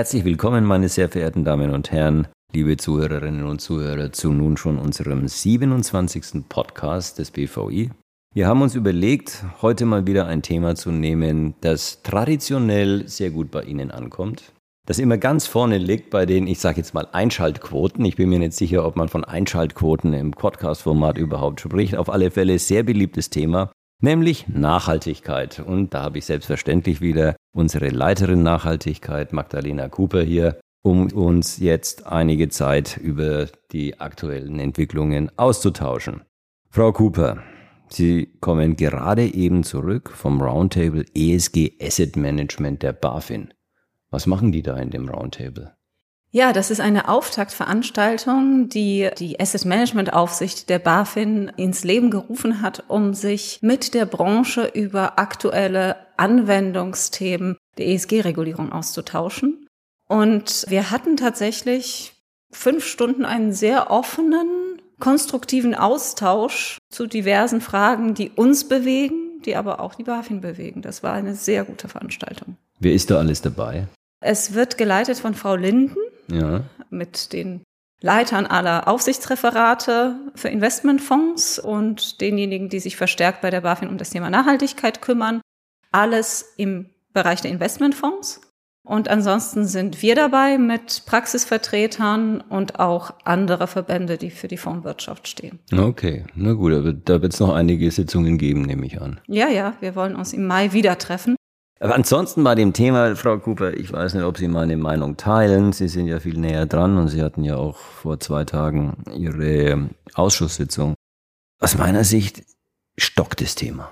Herzlich willkommen, meine sehr verehrten Damen und Herren, liebe Zuhörerinnen und Zuhörer, zu nun schon unserem 27. Podcast des BVI. Wir haben uns überlegt, heute mal wieder ein Thema zu nehmen, das traditionell sehr gut bei Ihnen ankommt, das immer ganz vorne liegt bei den, ich sage jetzt mal, Einschaltquoten. Ich bin mir nicht sicher, ob man von Einschaltquoten im Podcast-Format überhaupt spricht. Auf alle Fälle sehr beliebtes Thema, nämlich Nachhaltigkeit. Und da habe ich selbstverständlich wieder unsere Leiterin Nachhaltigkeit, Magdalena Cooper, hier, um uns jetzt einige Zeit über die aktuellen Entwicklungen auszutauschen. Frau Cooper, Sie kommen gerade eben zurück vom Roundtable ESG Asset Management der BaFin. Was machen die da in dem Roundtable? Ja, das ist eine Auftaktveranstaltung, die die Asset Management Aufsicht der BaFin ins Leben gerufen hat, um sich mit der Branche über aktuelle Anwendungsthemen der ESG-Regulierung auszutauschen. Und wir hatten tatsächlich fünf Stunden einen sehr offenen konstruktiven Austausch zu diversen Fragen, die uns bewegen, die aber auch die BaFin bewegen. Das war eine sehr gute Veranstaltung. Wer ist da alles dabei? Es wird geleitet von Frau Linden ja. mit den Leitern aller Aufsichtsreferate für Investmentfonds und denjenigen, die sich verstärkt bei der BaFin um das Thema Nachhaltigkeit kümmern. Alles im Bereich der Investmentfonds. Und ansonsten sind wir dabei mit Praxisvertretern und auch andere Verbände, die für die Fondswirtschaft stehen. Okay, na gut, da wird es noch einige Sitzungen geben, nehme ich an. Ja, ja, wir wollen uns im Mai wieder treffen. Aber ansonsten bei dem Thema, Frau Cooper, ich weiß nicht, ob Sie meine Meinung teilen. Sie sind ja viel näher dran und Sie hatten ja auch vor zwei Tagen Ihre Ausschusssitzung. Aus meiner Sicht stockt das Thema.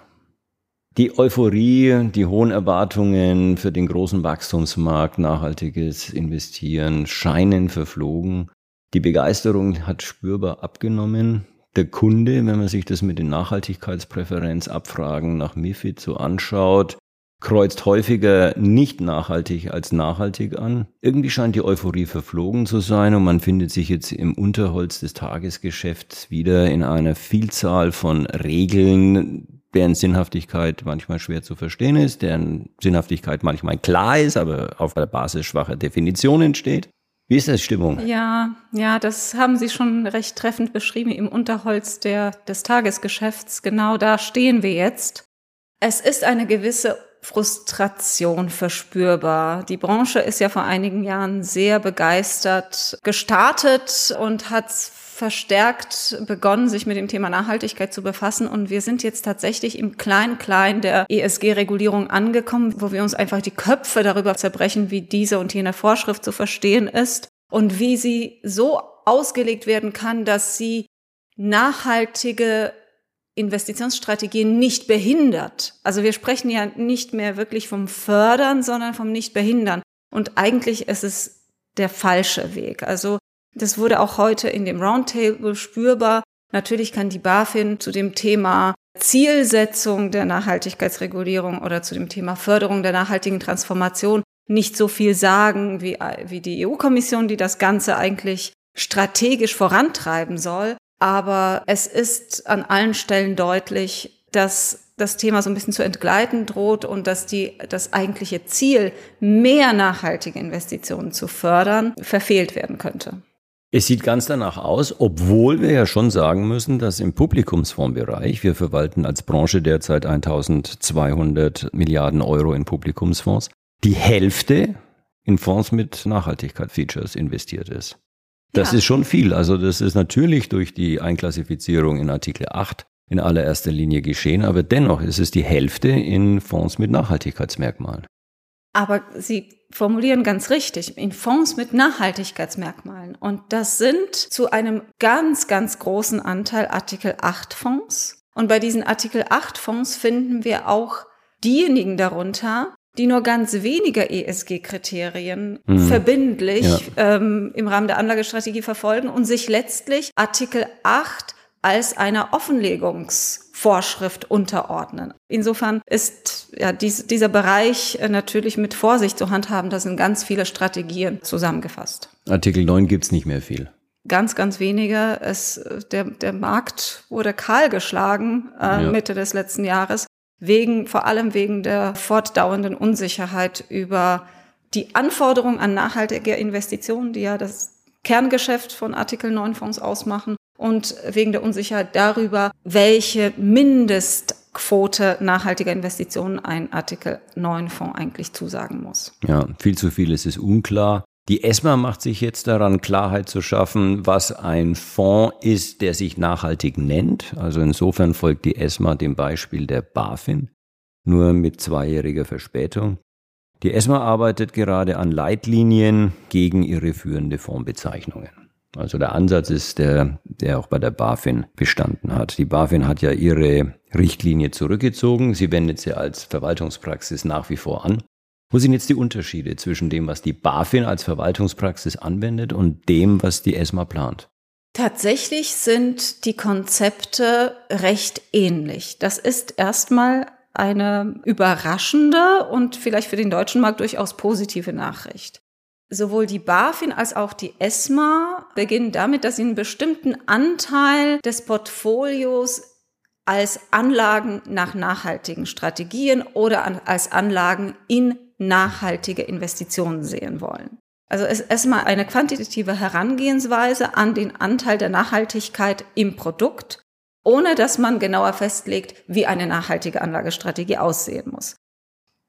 Die Euphorie, die hohen Erwartungen für den großen Wachstumsmarkt, nachhaltiges Investieren scheinen verflogen. Die Begeisterung hat spürbar abgenommen. Der Kunde, wenn man sich das mit den Nachhaltigkeitspräferenzabfragen nach MIFID so anschaut, kreuzt häufiger nicht nachhaltig als nachhaltig an. Irgendwie scheint die Euphorie verflogen zu sein und man findet sich jetzt im Unterholz des Tagesgeschäfts wieder in einer Vielzahl von Regeln, deren Sinnhaftigkeit manchmal schwer zu verstehen ist, deren Sinnhaftigkeit manchmal klar ist, aber auf der Basis schwacher Definitionen steht. Wie ist das Stimmung? Ja, ja, das haben Sie schon recht treffend beschrieben im Unterholz der, des Tagesgeschäfts. Genau da stehen wir jetzt. Es ist eine gewisse Frustration verspürbar. Die Branche ist ja vor einigen Jahren sehr begeistert gestartet und hat verstärkt begonnen, sich mit dem Thema Nachhaltigkeit zu befassen. Und wir sind jetzt tatsächlich im Klein-Klein der ESG-Regulierung angekommen, wo wir uns einfach die Köpfe darüber zerbrechen, wie diese und jene Vorschrift zu verstehen ist und wie sie so ausgelegt werden kann, dass sie nachhaltige Investitionsstrategien nicht behindert. Also wir sprechen ja nicht mehr wirklich vom Fördern, sondern vom Nicht-Behindern. Und eigentlich ist es der falsche Weg. Also das wurde auch heute in dem Roundtable spürbar. Natürlich kann die BaFin zu dem Thema Zielsetzung der Nachhaltigkeitsregulierung oder zu dem Thema Förderung der nachhaltigen Transformation nicht so viel sagen wie, wie die EU-Kommission, die das Ganze eigentlich strategisch vorantreiben soll. Aber es ist an allen Stellen deutlich, dass das Thema so ein bisschen zu entgleiten droht und dass die, das eigentliche Ziel, mehr nachhaltige Investitionen zu fördern, verfehlt werden könnte. Es sieht ganz danach aus, obwohl wir ja schon sagen müssen, dass im Publikumsfondsbereich, wir verwalten als Branche derzeit 1200 Milliarden Euro in Publikumsfonds, die Hälfte in Fonds mit Nachhaltigkeit-Features investiert ist. Das ja. ist schon viel. Also das ist natürlich durch die Einklassifizierung in Artikel 8 in allererster Linie geschehen, aber dennoch ist es die Hälfte in Fonds mit Nachhaltigkeitsmerkmalen. Aber Sie formulieren ganz richtig, in Fonds mit Nachhaltigkeitsmerkmalen. Und das sind zu einem ganz, ganz großen Anteil Artikel 8 Fonds. Und bei diesen Artikel 8 Fonds finden wir auch diejenigen darunter, die nur ganz wenige ESG-Kriterien mhm. verbindlich ja. ähm, im Rahmen der Anlagestrategie verfolgen und sich letztlich Artikel 8 als einer Offenlegungsvorschrift unterordnen. Insofern ist ja dies, dieser Bereich äh, natürlich mit Vorsicht zu handhaben. Da sind ganz viele Strategien zusammengefasst. Artikel 9 gibt's nicht mehr viel. Ganz, ganz wenige. Es, der, der Markt wurde kahl geschlagen äh, ja. Mitte des letzten Jahres, wegen, vor allem wegen der fortdauernden Unsicherheit über die Anforderungen an nachhaltige Investitionen, die ja das Kerngeschäft von Artikel 9 Fonds ausmachen und wegen der Unsicherheit darüber, welche Mindestquote nachhaltiger Investitionen ein Artikel 9 Fonds eigentlich zusagen muss. Ja, viel zu viel ist es unklar. Die ESMA macht sich jetzt daran, Klarheit zu schaffen, was ein Fonds ist, der sich nachhaltig nennt. Also insofern folgt die ESMA dem Beispiel der BaFin, nur mit zweijähriger Verspätung. Die ESMA arbeitet gerade an Leitlinien gegen ihre führende Fondsbezeichnungen. Also der Ansatz ist der, der auch bei der BaFin bestanden hat. Die BaFin hat ja ihre Richtlinie zurückgezogen. Sie wendet sie als Verwaltungspraxis nach wie vor an. Wo sind jetzt die Unterschiede zwischen dem, was die BaFin als Verwaltungspraxis anwendet und dem, was die ESMA plant? Tatsächlich sind die Konzepte recht ähnlich. Das ist erstmal eine überraschende und vielleicht für den deutschen Markt durchaus positive Nachricht. Sowohl die BaFin als auch die ESMA beginnen damit, dass sie einen bestimmten Anteil des Portfolios als Anlagen nach nachhaltigen Strategien oder als Anlagen in nachhaltige Investitionen sehen wollen. Also es ist erstmal eine quantitative Herangehensweise an den Anteil der Nachhaltigkeit im Produkt, ohne dass man genauer festlegt, wie eine nachhaltige Anlagestrategie aussehen muss.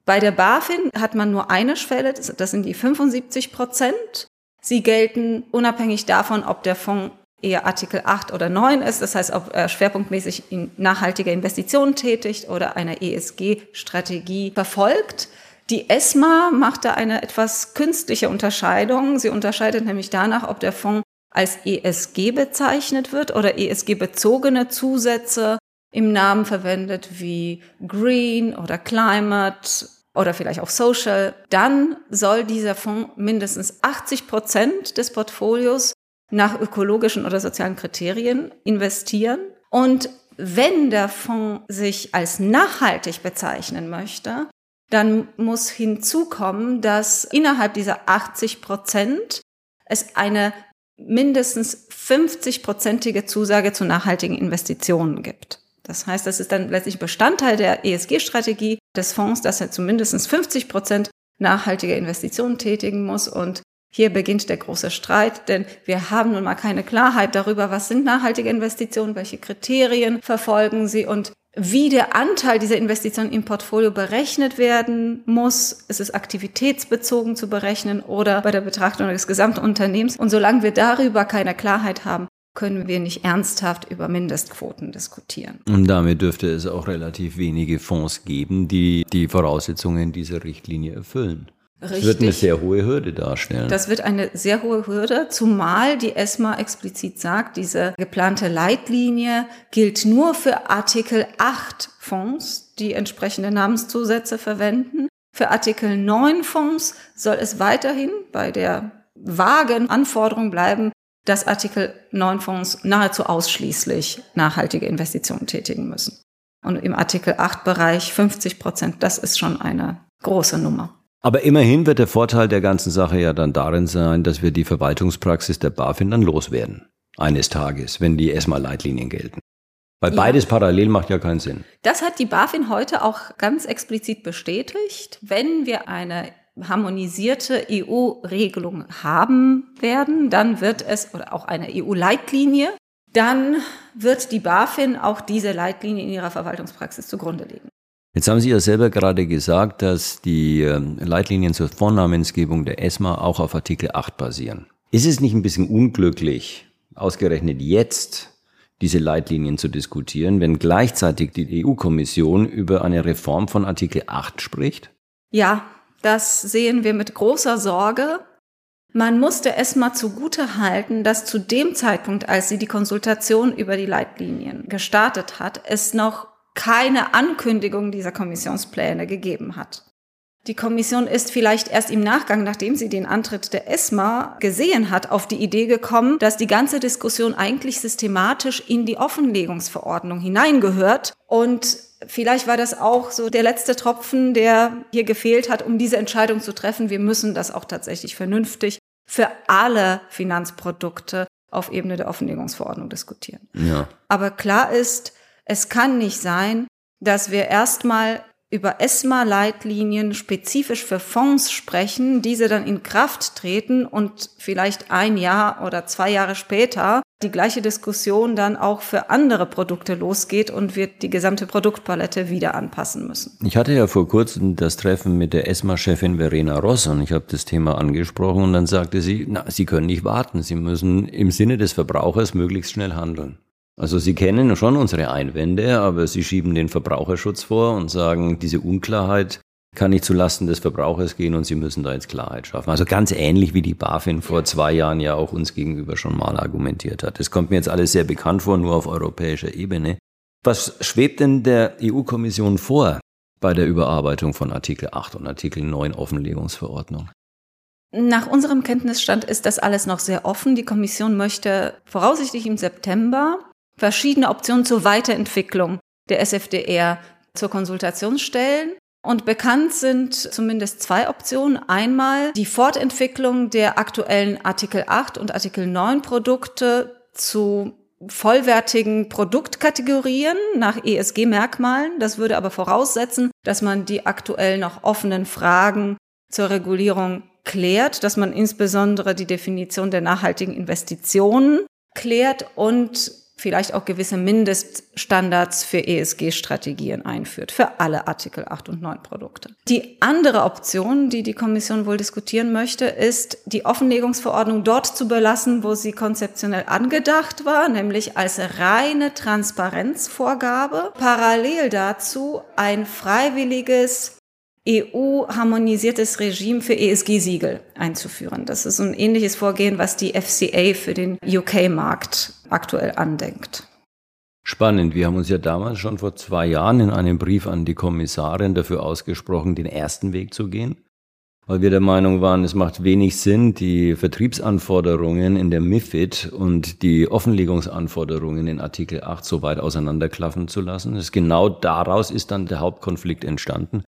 Bei der BaFin hat man nur eine Schwelle, das sind die 75 Prozent. Sie gelten unabhängig davon, ob der Fonds eher Artikel 8 oder 9 ist, das heißt, ob er schwerpunktmäßig in nachhaltige Investitionen tätigt oder eine ESG-Strategie verfolgt. Die ESMA macht da eine etwas künstliche Unterscheidung. Sie unterscheidet nämlich danach, ob der Fonds als ESG bezeichnet wird oder ESG-bezogene Zusätze im Namen verwendet wie Green oder Climate oder vielleicht auch Social. Dann soll dieser Fonds mindestens 80 Prozent des Portfolios nach ökologischen oder sozialen Kriterien investieren. Und wenn der Fonds sich als nachhaltig bezeichnen möchte, dann muss hinzukommen, dass innerhalb dieser 80 Prozent es eine mindestens 50-prozentige Zusage zu nachhaltigen Investitionen gibt. Das heißt, das ist dann letztlich Bestandteil der ESG-Strategie des Fonds, dass er zumindest 50 Prozent nachhaltige Investitionen tätigen muss. Und hier beginnt der große Streit, denn wir haben nun mal keine Klarheit darüber, was sind nachhaltige Investitionen, welche Kriterien verfolgen sie und wie der Anteil dieser Investitionen im Portfolio berechnet werden muss. Es ist aktivitätsbezogen zu berechnen oder bei der Betrachtung des gesamten Unternehmens. Und solange wir darüber keine Klarheit haben, können wir nicht ernsthaft über Mindestquoten diskutieren. Und damit dürfte es auch relativ wenige Fonds geben, die die Voraussetzungen dieser Richtlinie erfüllen. Richtig. Das wird eine sehr hohe Hürde darstellen. Das wird eine sehr hohe Hürde, zumal die ESMA explizit sagt, diese geplante Leitlinie gilt nur für Artikel 8 Fonds, die entsprechende Namenszusätze verwenden. Für Artikel 9 Fonds soll es weiterhin bei der vagen Anforderung bleiben, dass Artikel 9 Fonds nahezu ausschließlich nachhaltige Investitionen tätigen müssen. Und im Artikel 8 Bereich 50 Prozent, das ist schon eine große Nummer. Aber immerhin wird der Vorteil der ganzen Sache ja dann darin sein, dass wir die Verwaltungspraxis der BaFin dann loswerden. Eines Tages, wenn die ESMA-Leitlinien gelten. Weil ja. beides parallel macht ja keinen Sinn. Das hat die BaFin heute auch ganz explizit bestätigt. Wenn wir eine harmonisierte EU-Regelung haben werden, dann wird es, oder auch eine EU-Leitlinie, dann wird die BaFin auch diese Leitlinie in ihrer Verwaltungspraxis zugrunde legen. Jetzt haben Sie ja selber gerade gesagt, dass die ähm, Leitlinien zur Vornamensgebung der ESMA auch auf Artikel 8 basieren. Ist es nicht ein bisschen unglücklich, ausgerechnet jetzt diese Leitlinien zu diskutieren, wenn gleichzeitig die EU-Kommission über eine Reform von Artikel 8 spricht? Ja, das sehen wir mit großer Sorge. Man musste ESMA zugute halten, dass zu dem Zeitpunkt, als sie die Konsultation über die Leitlinien gestartet hat, es noch keine Ankündigung dieser Kommissionspläne gegeben hat. Die Kommission ist vielleicht erst im Nachgang, nachdem sie den Antritt der ESMA gesehen hat, auf die Idee gekommen, dass die ganze Diskussion eigentlich systematisch in die Offenlegungsverordnung hineingehört. Und vielleicht war das auch so der letzte Tropfen, der hier gefehlt hat, um diese Entscheidung zu treffen. Wir müssen das auch tatsächlich vernünftig für alle Finanzprodukte auf Ebene der Offenlegungsverordnung diskutieren. Ja. Aber klar ist, es kann nicht sein, dass wir erstmal über ESMA-Leitlinien spezifisch für Fonds sprechen, diese dann in Kraft treten und vielleicht ein Jahr oder zwei Jahre später die gleiche Diskussion dann auch für andere Produkte losgeht und wir die gesamte Produktpalette wieder anpassen müssen. Ich hatte ja vor kurzem das Treffen mit der ESMA-Chefin Verena Ross und ich habe das Thema angesprochen und dann sagte sie, na, Sie können nicht warten, Sie müssen im Sinne des Verbrauchers möglichst schnell handeln. Also Sie kennen schon unsere Einwände, aber Sie schieben den Verbraucherschutz vor und sagen, diese Unklarheit kann nicht zulasten des Verbrauchers gehen und Sie müssen da jetzt Klarheit schaffen. Also ganz ähnlich wie die BaFin vor zwei Jahren ja auch uns gegenüber schon mal argumentiert hat. Das kommt mir jetzt alles sehr bekannt vor, nur auf europäischer Ebene. Was schwebt denn der EU-Kommission vor bei der Überarbeitung von Artikel 8 und Artikel 9 Offenlegungsverordnung? Nach unserem Kenntnisstand ist das alles noch sehr offen. Die Kommission möchte voraussichtlich im September verschiedene Optionen zur Weiterentwicklung der SFDR zur Konsultation stellen. Und bekannt sind zumindest zwei Optionen. Einmal die Fortentwicklung der aktuellen Artikel 8 und Artikel 9 Produkte zu vollwertigen Produktkategorien nach ESG-Merkmalen. Das würde aber voraussetzen, dass man die aktuell noch offenen Fragen zur Regulierung klärt, dass man insbesondere die Definition der nachhaltigen Investitionen klärt und vielleicht auch gewisse Mindeststandards für ESG-Strategien einführt, für alle Artikel 8 und 9 Produkte. Die andere Option, die die Kommission wohl diskutieren möchte, ist, die Offenlegungsverordnung dort zu belassen, wo sie konzeptionell angedacht war, nämlich als reine Transparenzvorgabe. Parallel dazu ein freiwilliges EU-harmonisiertes Regime für ESG-Siegel einzuführen. Das ist ein ähnliches Vorgehen, was die FCA für den UK-Markt aktuell andenkt. Spannend. Wir haben uns ja damals schon vor zwei Jahren in einem Brief an die Kommissarin dafür ausgesprochen, den ersten Weg zu gehen, weil wir der Meinung waren, es macht wenig Sinn, die Vertriebsanforderungen in der MIFID und die Offenlegungsanforderungen in Artikel 8 so weit auseinanderklaffen zu lassen. Das genau daraus ist dann der Hauptkonflikt entstanden.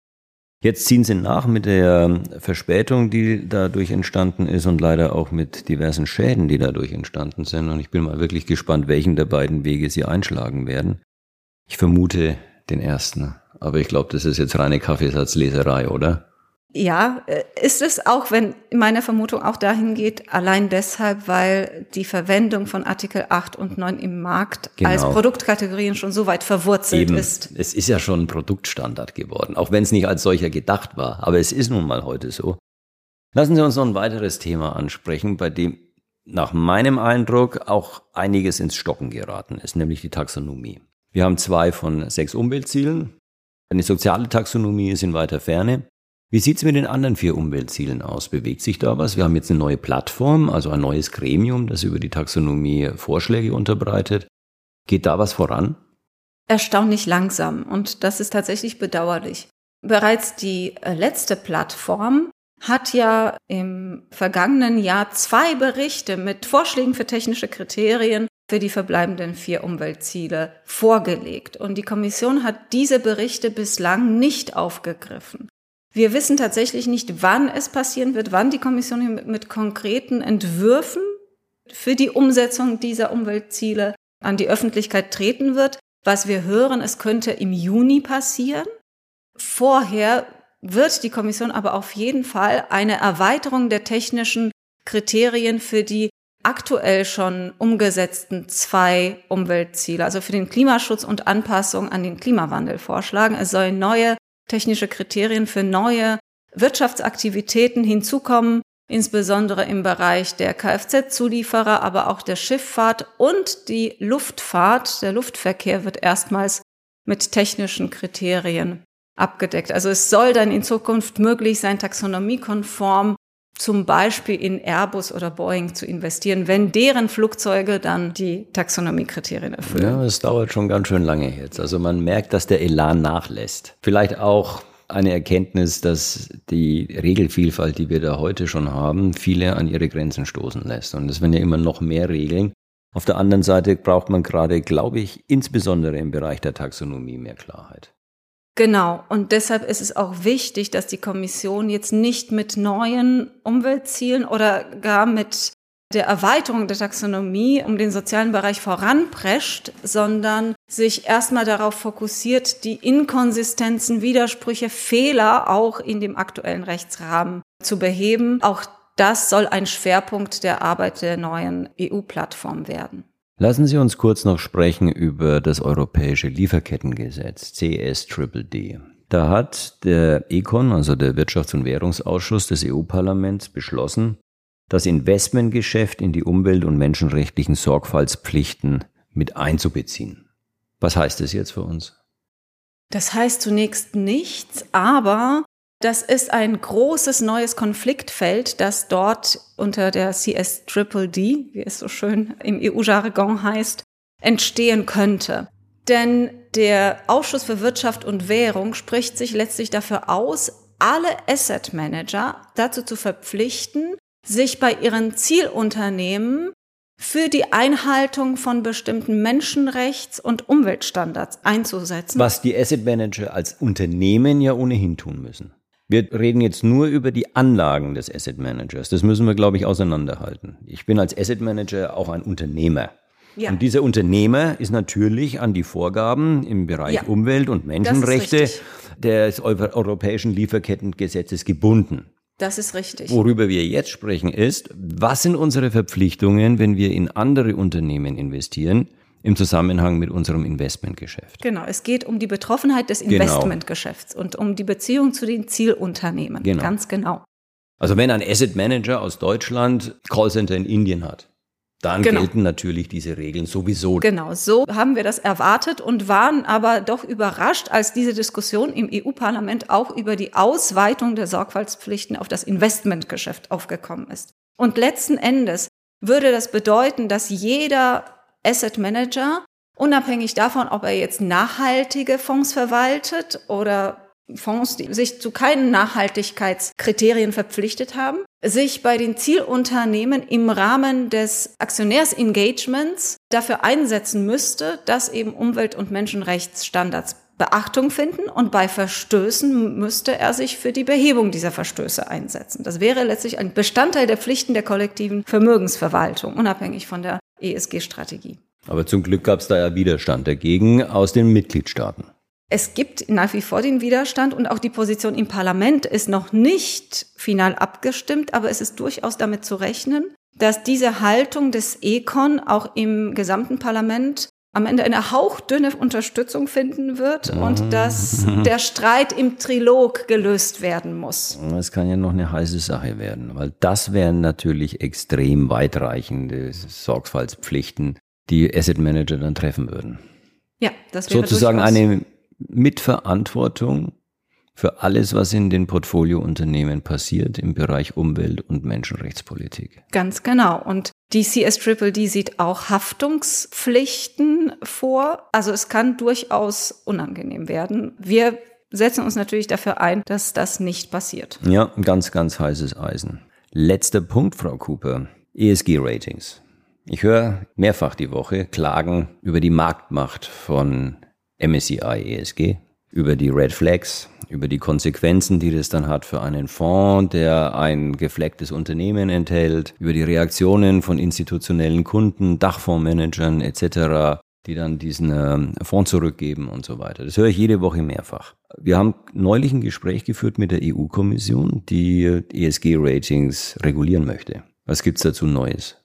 Jetzt ziehen sie nach mit der Verspätung, die dadurch entstanden ist und leider auch mit diversen Schäden, die dadurch entstanden sind. Und ich bin mal wirklich gespannt, welchen der beiden Wege sie einschlagen werden. Ich vermute den ersten. Aber ich glaube, das ist jetzt reine Kaffeesatzleserei, oder? Ja, äh, ist es auch, wenn meine Vermutung auch dahin geht, allein deshalb, weil die Verwendung von Artikel 8 und 9 im Markt genau. als Produktkategorien schon so weit verwurzelt Eben. ist. Es ist ja schon ein Produktstandard geworden, auch wenn es nicht als solcher gedacht war. Aber es ist nun mal heute so. Lassen Sie uns noch ein weiteres Thema ansprechen, bei dem nach meinem Eindruck auch einiges ins Stocken geraten ist, nämlich die Taxonomie. Wir haben zwei von sechs Umweltzielen. Eine soziale Taxonomie ist in weiter Ferne. Wie sieht's mit den anderen vier Umweltzielen aus? Bewegt sich da was? Wir haben jetzt eine neue Plattform, also ein neues Gremium, das über die Taxonomie Vorschläge unterbreitet. Geht da was voran? Erstaunlich langsam und das ist tatsächlich bedauerlich. Bereits die äh, letzte Plattform hat ja im vergangenen Jahr zwei Berichte mit Vorschlägen für technische Kriterien für die verbleibenden vier Umweltziele vorgelegt. Und die Kommission hat diese Berichte bislang nicht aufgegriffen. Wir wissen tatsächlich nicht, wann es passieren wird, wann die Kommission mit, konkreten Entwürfen für die Umsetzung dieser Umweltziele an die Öffentlichkeit treten wird. Was wir hören, es könnte im Juni passieren. Vorher wird die Kommission aber auf jeden Fall eine Erweiterung der technischen Kriterien für die aktuell schon umgesetzten zwei Umweltziele, also für den Klimaschutz und Anpassung an den Klimawandel vorschlagen. Es sollen neue technische Kriterien für neue Wirtschaftsaktivitäten hinzukommen, insbesondere im Bereich der Kfz-Zulieferer, aber auch der Schifffahrt und die Luftfahrt. Der Luftverkehr wird erstmals mit technischen Kriterien abgedeckt. Also es soll dann in Zukunft möglich sein, taxonomiekonform zum Beispiel in Airbus oder Boeing zu investieren, wenn deren Flugzeuge dann die Taxonomiekriterien erfüllen. Ja, es dauert schon ganz schön lange jetzt. Also man merkt, dass der Elan nachlässt. Vielleicht auch eine Erkenntnis, dass die Regelvielfalt, die wir da heute schon haben, viele an ihre Grenzen stoßen lässt. Und es werden ja immer noch mehr Regeln. Auf der anderen Seite braucht man gerade, glaube ich, insbesondere im Bereich der Taxonomie mehr Klarheit. Genau. Und deshalb ist es auch wichtig, dass die Kommission jetzt nicht mit neuen Umweltzielen oder gar mit der Erweiterung der Taxonomie um den sozialen Bereich voranprescht, sondern sich erstmal darauf fokussiert, die Inkonsistenzen, Widersprüche, Fehler auch in dem aktuellen Rechtsrahmen zu beheben. Auch das soll ein Schwerpunkt der Arbeit der neuen EU-Plattform werden. Lassen Sie uns kurz noch sprechen über das Europäische Lieferkettengesetz, CSDDD. Da hat der ECON, also der Wirtschafts- und Währungsausschuss des EU-Parlaments, beschlossen, das Investmentgeschäft in die umwelt- und menschenrechtlichen Sorgfaltspflichten mit einzubeziehen. Was heißt das jetzt für uns? Das heißt zunächst nichts, aber das ist ein großes neues Konfliktfeld, das dort unter der CSDDD, wie es so schön im EU-Jargon heißt, entstehen könnte. Denn der Ausschuss für Wirtschaft und Währung spricht sich letztlich dafür aus, alle Asset Manager dazu zu verpflichten, sich bei ihren Zielunternehmen für die Einhaltung von bestimmten Menschenrechts- und Umweltstandards einzusetzen. Was die Asset Manager als Unternehmen ja ohnehin tun müssen. Wir reden jetzt nur über die Anlagen des Asset Managers. Das müssen wir, glaube ich, auseinanderhalten. Ich bin als Asset Manager auch ein Unternehmer. Ja. Und dieser Unternehmer ist natürlich an die Vorgaben im Bereich ja. Umwelt und Menschenrechte des europäischen Lieferkettengesetzes gebunden. Das ist richtig. Worüber wir jetzt sprechen ist, was sind unsere Verpflichtungen, wenn wir in andere Unternehmen investieren, im Zusammenhang mit unserem Investmentgeschäft. Genau, es geht um die Betroffenheit des genau. Investmentgeschäfts genau. und um die Beziehung zu den Zielunternehmen. Genau. Ganz genau. Also wenn ein Asset Manager aus Deutschland Callcenter in Indien hat, dann genau. gelten natürlich diese Regeln sowieso. Genau, so haben wir das erwartet und waren aber doch überrascht, als diese Diskussion im EU-Parlament auch über die Ausweitung der Sorgfaltspflichten auf das Investmentgeschäft aufgekommen ist. Und letzten Endes würde das bedeuten, dass jeder Asset Manager, unabhängig davon, ob er jetzt nachhaltige Fonds verwaltet oder Fonds, die sich zu keinen Nachhaltigkeitskriterien verpflichtet haben, sich bei den Zielunternehmen im Rahmen des Aktionärsengagements dafür einsetzen müsste, dass eben Umwelt- und Menschenrechtsstandards Beachtung finden und bei Verstößen müsste er sich für die Behebung dieser Verstöße einsetzen. Das wäre letztlich ein Bestandteil der Pflichten der kollektiven Vermögensverwaltung, unabhängig von der ESG-Strategie. Aber zum Glück gab es da ja Widerstand dagegen aus den Mitgliedstaaten. Es gibt nach wie vor den Widerstand und auch die Position im Parlament ist noch nicht final abgestimmt, aber es ist durchaus damit zu rechnen, dass diese Haltung des Econ auch im gesamten Parlament am Ende eine hauchdünne Unterstützung finden wird und mhm. dass der Streit im Trilog gelöst werden muss. Es kann ja noch eine heiße Sache werden, weil das wären natürlich extrem weitreichende Sorgfaltspflichten, die Asset Manager dann treffen würden. Ja, das wäre sozusagen eine Mitverantwortung für alles, was in den Portfoliounternehmen passiert im Bereich Umwelt- und Menschenrechtspolitik. Ganz genau. Und die CSDDD sieht auch Haftungspflichten vor. Also es kann durchaus unangenehm werden. Wir setzen uns natürlich dafür ein, dass das nicht passiert. Ja, ganz, ganz heißes Eisen. Letzter Punkt, Frau Cooper. ESG-Ratings. Ich höre mehrfach die Woche Klagen über die Marktmacht von MSCI ESG, über die Red Flags, über die Konsequenzen, die das dann hat für einen Fonds, der ein geflecktes Unternehmen enthält, über die Reaktionen von institutionellen Kunden, Dachfondsmanagern etc., die dann diesen ähm, Fonds zurückgeben und so weiter. Das höre ich jede Woche mehrfach. Wir haben neulich ein Gespräch geführt mit der EU-Kommission, die ESG-Ratings regulieren möchte. Was gibt's dazu Neues?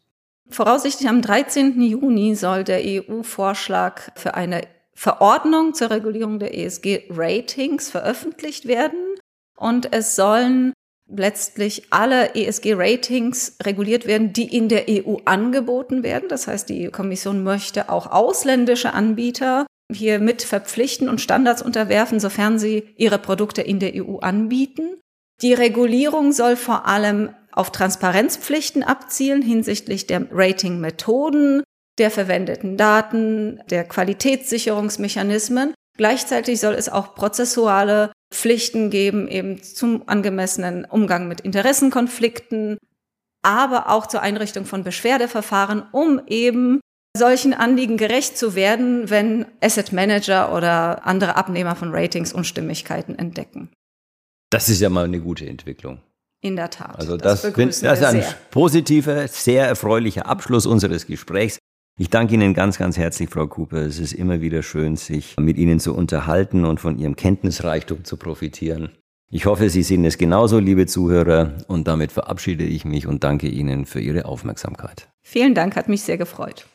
Voraussichtlich am 13. Juni soll der EU-Vorschlag für eine Verordnung zur Regulierung der ESG-Ratings veröffentlicht werden und es sollen letztlich alle ESG-Ratings reguliert werden, die in der EU angeboten werden. Das heißt, die Kommission möchte auch ausländische Anbieter hier mit verpflichten und Standards unterwerfen, sofern sie ihre Produkte in der EU anbieten. Die Regulierung soll vor allem auf Transparenzpflichten abzielen hinsichtlich der Ratingmethoden, der verwendeten Daten, der Qualitätssicherungsmechanismen. Gleichzeitig soll es auch prozessuale Pflichten geben, eben zum angemessenen Umgang mit Interessenkonflikten, aber auch zur Einrichtung von Beschwerdeverfahren, um eben solchen Anliegen gerecht zu werden, wenn Asset Manager oder andere Abnehmer von Ratings Unstimmigkeiten entdecken. Das ist ja mal eine gute Entwicklung. In der Tat. Also das, das, das ist ein sehr. positiver, sehr erfreulicher Abschluss unseres Gesprächs. Ich danke Ihnen ganz, ganz herzlich, Frau Cooper. Es ist immer wieder schön, sich mit Ihnen zu unterhalten und von Ihrem Kenntnisreichtum zu profitieren. Ich hoffe, Sie sehen es genauso, liebe Zuhörer, und damit verabschiede ich mich und danke Ihnen für Ihre Aufmerksamkeit. Vielen Dank, hat mich sehr gefreut.